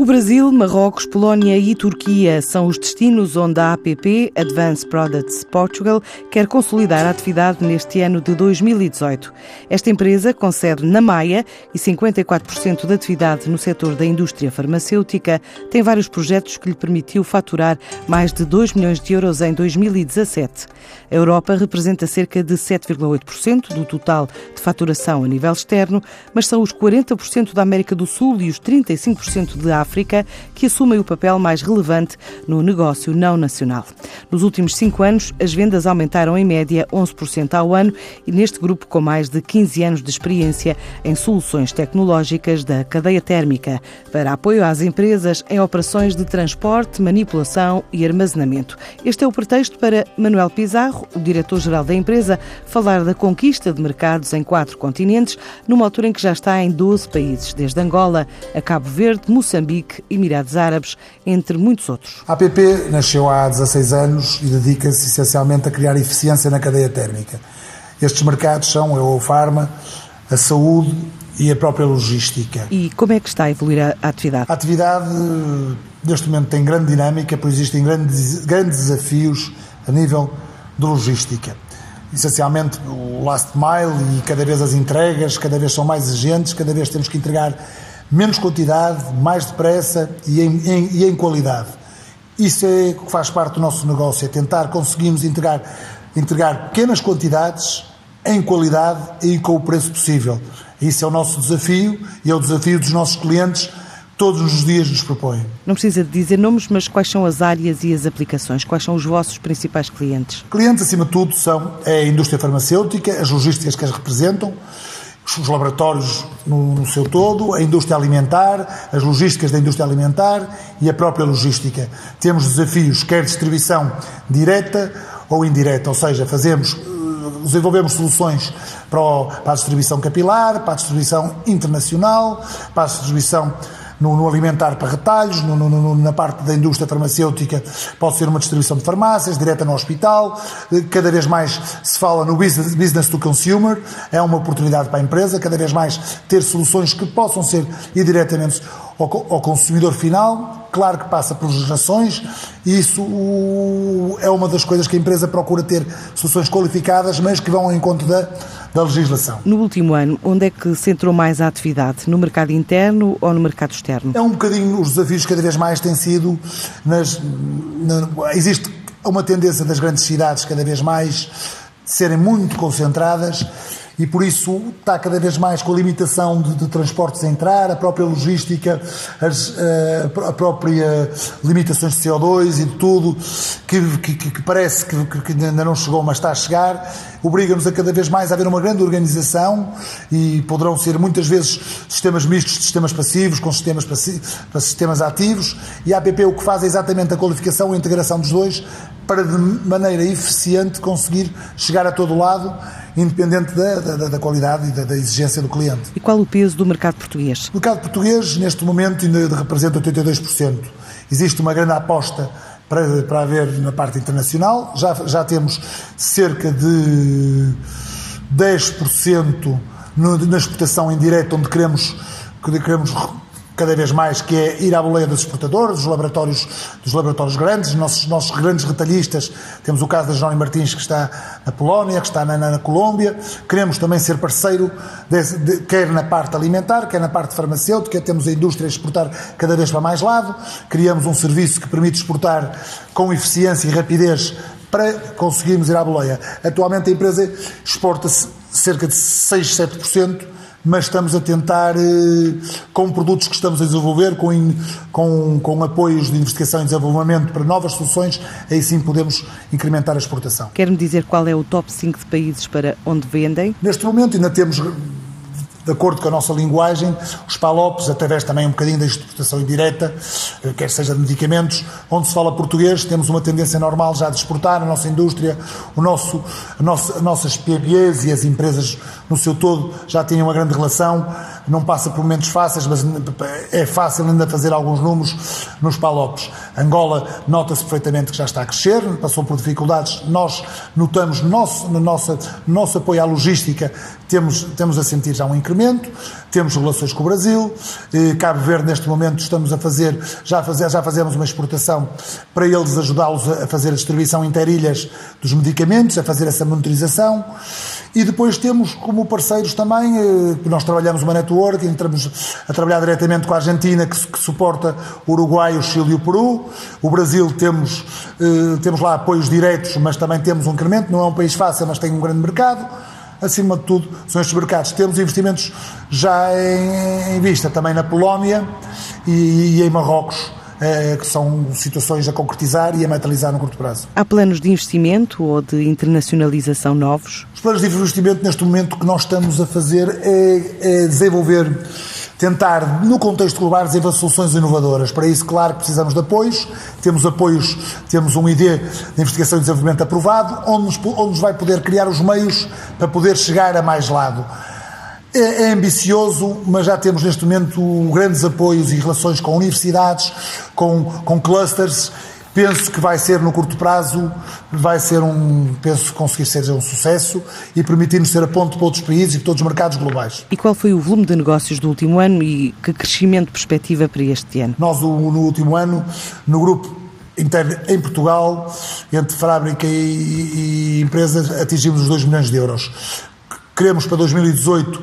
O Brasil, Marrocos, Polónia e Turquia são os destinos onde a APP, Advanced Products Portugal, quer consolidar a atividade neste ano de 2018. Esta empresa, com sede na Maia e 54% da atividade no setor da indústria farmacêutica, tem vários projetos que lhe permitiu faturar mais de 2 milhões de euros em 2017. A Europa representa cerca de 7,8% do total de faturação a nível externo, mas são os 40% da América do Sul e os 35% de África África, que assumem o papel mais relevante no negócio não nacional. Nos últimos cinco anos, as vendas aumentaram em média 11% ao ano e neste grupo com mais de 15 anos de experiência em soluções tecnológicas da cadeia térmica para apoio às empresas em operações de transporte, manipulação e armazenamento. Este é o pretexto para Manuel Pizarro, o diretor-geral da empresa, falar da conquista de mercados em quatro continentes, numa altura em que já está em 12 países, desde Angola a Cabo Verde, Moçambique, Moçambique, Emirados Árabes, entre muitos outros. A APP nasceu há 16 anos e dedica-se essencialmente a criar eficiência na cadeia térmica. Estes mercados são a Eufarma, a saúde e a própria logística. E como é que está a evoluir a atividade? A atividade, neste momento, tem grande dinâmica, pois existem grandes, grandes desafios a nível de logística. Essencialmente o last mile e cada vez as entregas, cada vez são mais exigentes, cada vez temos que entregar menos quantidade, mais depressa e em, em, e em qualidade. Isso é o que faz parte do nosso negócio, é tentar conseguirmos entregar, entregar pequenas quantidades em qualidade e com o preço possível. Isso é o nosso desafio e é o desafio dos nossos clientes todos os dias nos propõem. Não precisa de dizer nomes, mas quais são as áreas e as aplicações? Quais são os vossos principais clientes? Clientes, acima de tudo, são a indústria farmacêutica, as logísticas que as representam, os laboratórios no, no, seu todo, a indústria alimentar, as logísticas da indústria alimentar e a própria logística. Temos desafios, quer distribuição direta ou indireta, ou seja, fazemos, eh, desenvolvemos soluções para, o, para a distribuição capilar, para a distribuição internacional, para a distribuição no, no alimentar para retalhos, no, no, na parte da indústria farmacêutica pode ser uma distribuição de farmácias, direta no hospital, cada vez mais se fala no business, business to consumer, é uma oportunidade para a empresa, cada vez mais ter soluções que possam ser indiretamente ao, ao consumidor final, claro que passa por legislações, e isso é uma das coisas que a empresa procura ter soluções qualificadas, mas que vão ao encontro da da legislação. No último ano, onde é que centrou mais a atividade? No mercado interno ou no mercado externo? É um bocadinho, os desafios cada vez mais têm sido, nas, na, existe uma tendência das grandes cidades cada vez mais serem muito concentradas e por isso está cada vez mais com a limitação de, de transportes a entrar, a própria logística, as, eh, a própria limitações de CO2 e de tudo, que, que, que parece que, que, ainda não chegou, mas está a chegar, obriga-nos a cada vez mais a haver uma grande organização e poderão ser muitas vezes sistemas mistos de sistemas passivos com sistemas, para sistemas ativos. E a APP o que faz é exatamente a qualificação e a integração dos dois para de maneira eficiente conseguir chegar a todo lado independente da, da, da qualidade e da, da, exigência do cliente. E qual o peso do mercado português? O mercado português, neste momento, ainda representa 82%. Existe uma grande aposta para, para haver na parte internacional. Já, já temos cerca de 10% no, na exportação indireta, onde queremos, queremos cada vez mais, que é ir à boleia dos exportadores, dos laboratórios, dos laboratórios grandes, nossos, nossos grandes retalhistas. Temos o caso da Johnny Martins, que está na Polónia, que está na, na, na Colômbia. Queremos também ser parceiro, de, quer na parte alimentar, quer na parte farmacêutica. Temos a indústria a exportar cada vez para mais lado. Criamos um serviço que permite exportar com eficiência e rapidez para conseguirmos ir à boleia. Atualmente a empresa exporta cerca de 6, 7% mas estamos a tentar, eh, com produtos que estamos a desenvolver, com, com, com apoios de investigação e desenvolvimento para novas soluções, aí sim podemos incrementar a exportação. Quer-me dizer qual é o top 5 de países para onde vendem? Neste momento ainda temos de acordo com a nossa linguagem, os PALOPs, através também um bocadinho da exportação indireta, eh, quer seja de medicamentos, onde se fala português, temos uma tendência normal já de exportar, a nossa indústria, o nosso, a nossa, as nossas PBEs e as empresas no seu todo já têm uma grande relação não passa por momentos fáceis, mas é fácil ainda fazer alguns números nos palopes. Angola nota-se perfeitamente que já está a crescer, passou por dificuldades. Nós notamos nosso, no nosso, no nosso apoio à logística, temos, temos a sentir já um incremento, temos relações com o Brasil, eh, Cabo Verde neste momento estamos a fazer, já, fazer, já fazemos uma exportação para eles ajudá-los a fazer a distribuição interilhas dos medicamentos, a fazer essa monitorização. E depois temos como parceiros também, eh, nós trabalhamos uma network, entramos a trabalhar diretamente com a Argentina, que, que suporta o Uruguai, o Chile e o Peru. O Brasil temos, eh, temos lá apoios diretos, mas também temos um incremento. Não é um país fácil, mas tem um grande mercado acima de tudo, são estes mercados. Temos investimentos já em, em vista também na Polónia e, e em Marrocos. Eh, que são situações a concretizar e a materializar no curto prazo. Há planos de investimento ou de internacionalização novos? Os planos de investimento, neste momento, que nós estamos a fazer é, é desenvolver tentar, no contexto global, desenvolver soluções inovadoras. Para isso, claro que precisamos de apoios. Temos apoios, temos um ID de investigação e desenvolvimento aprovado, onde nos, onde nos vai poder criar os meios para poder chegar a mais lado. É, é, ambicioso, mas já temos neste momento grandes apoios e relações com universidades, com, com clusters Penso que vai ser no curto prazo, vai ser um, penso conseguir ser um sucesso e permitir-nos ser a ponto para outros países e para todos os mercados globais. E qual foi o volume de negócios do último ano e que crescimento perspectiva para este ano? Nós, no último ano, no grupo interno em Portugal, entre fábrica e, e empresas, atingimos os 2 milhões de euros. Queremos para 2018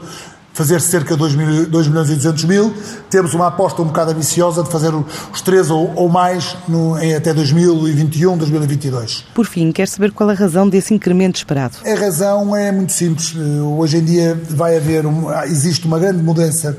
fazer cerca de 2, mil, 2 milhões e 200 mil. Temos uma aposta um bocado ambiciosa de fazer os 3 ou, ou mais no, em até 2021, 2022. Por fim, quer saber qual a razão desse incremento esperado? A razão é muito simples. Hoje em dia vai haver, um, existe uma grande mudança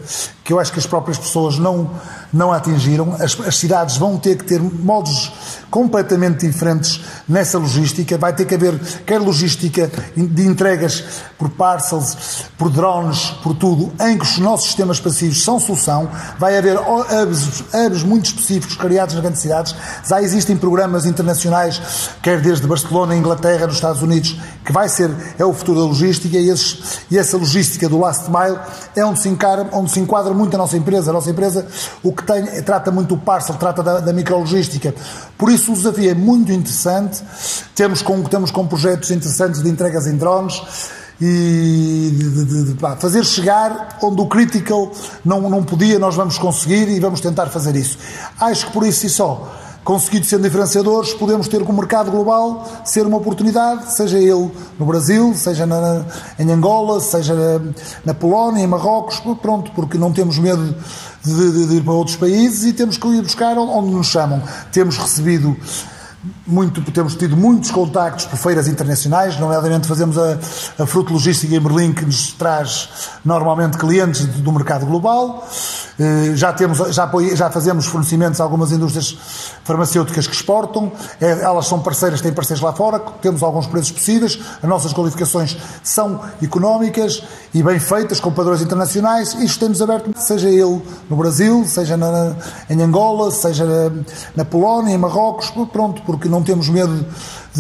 que eu acho que as próprias pessoas não, não atingiram. As, as cidades vão ter que ter modos completamente diferentes nessa logística. Vai ter que haver quer logística de entregas por parcels, por drones, por tudo, em que os nossos sistemas passivos são solução. Vai haver hubs, hubs muito específicos criados nas grandes cidades. Já existem programas internacionais, quer desde Barcelona, Inglaterra, nos Estados Unidos, que vai ser, é o futuro da logística e, esses, e essa logística do last mile é onde se, encara, onde se enquadra muito a nossa empresa. A nossa empresa o que tem, trata muito do parcel, trata da, da micrologística. Por isso o desafio é muito interessante. Temos com, temos com projetos interessantes de entregas em drones e de, de, de, pá, fazer chegar onde o critical não, não podia, nós vamos conseguir e vamos tentar fazer isso. Acho que por isso e só conseguido ser diferenciadores, podemos ter com o mercado global ser uma oportunidade, seja ele no Brasil, seja na, em Angola, seja na, Polónia, em Marrocos, pronto, porque não temos medo de, de, de ir para outros países e temos que ir buscar onde nos chamam. Temos recebido muito, temos tido muitos contactos por feiras internacionais, nomeadamente fazemos a, a Fruto Logística em Berlim, que nos traz normalmente clientes do mercado global. Eh, já, temos, já, já fazemos fornecimentos a algumas indústrias farmacêuticas que exportam, é, elas são parceiras, têm parceiros lá fora, temos alguns preços possíveis, as nossas qualificações são económicas e bem feitas, com padrões internacionais, isto temos aberto, seja ele no Brasil, seja na, em Angola, seja na Polónia, em Marrocos, pronto, porque não temos medo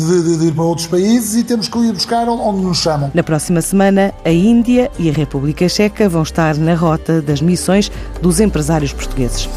de, de, de, ir para outros países e temos que ir buscar onde nos chamam. Na próxima semana, a Índia e a República Checa vão estar na rota das missões dos empresários portugueses.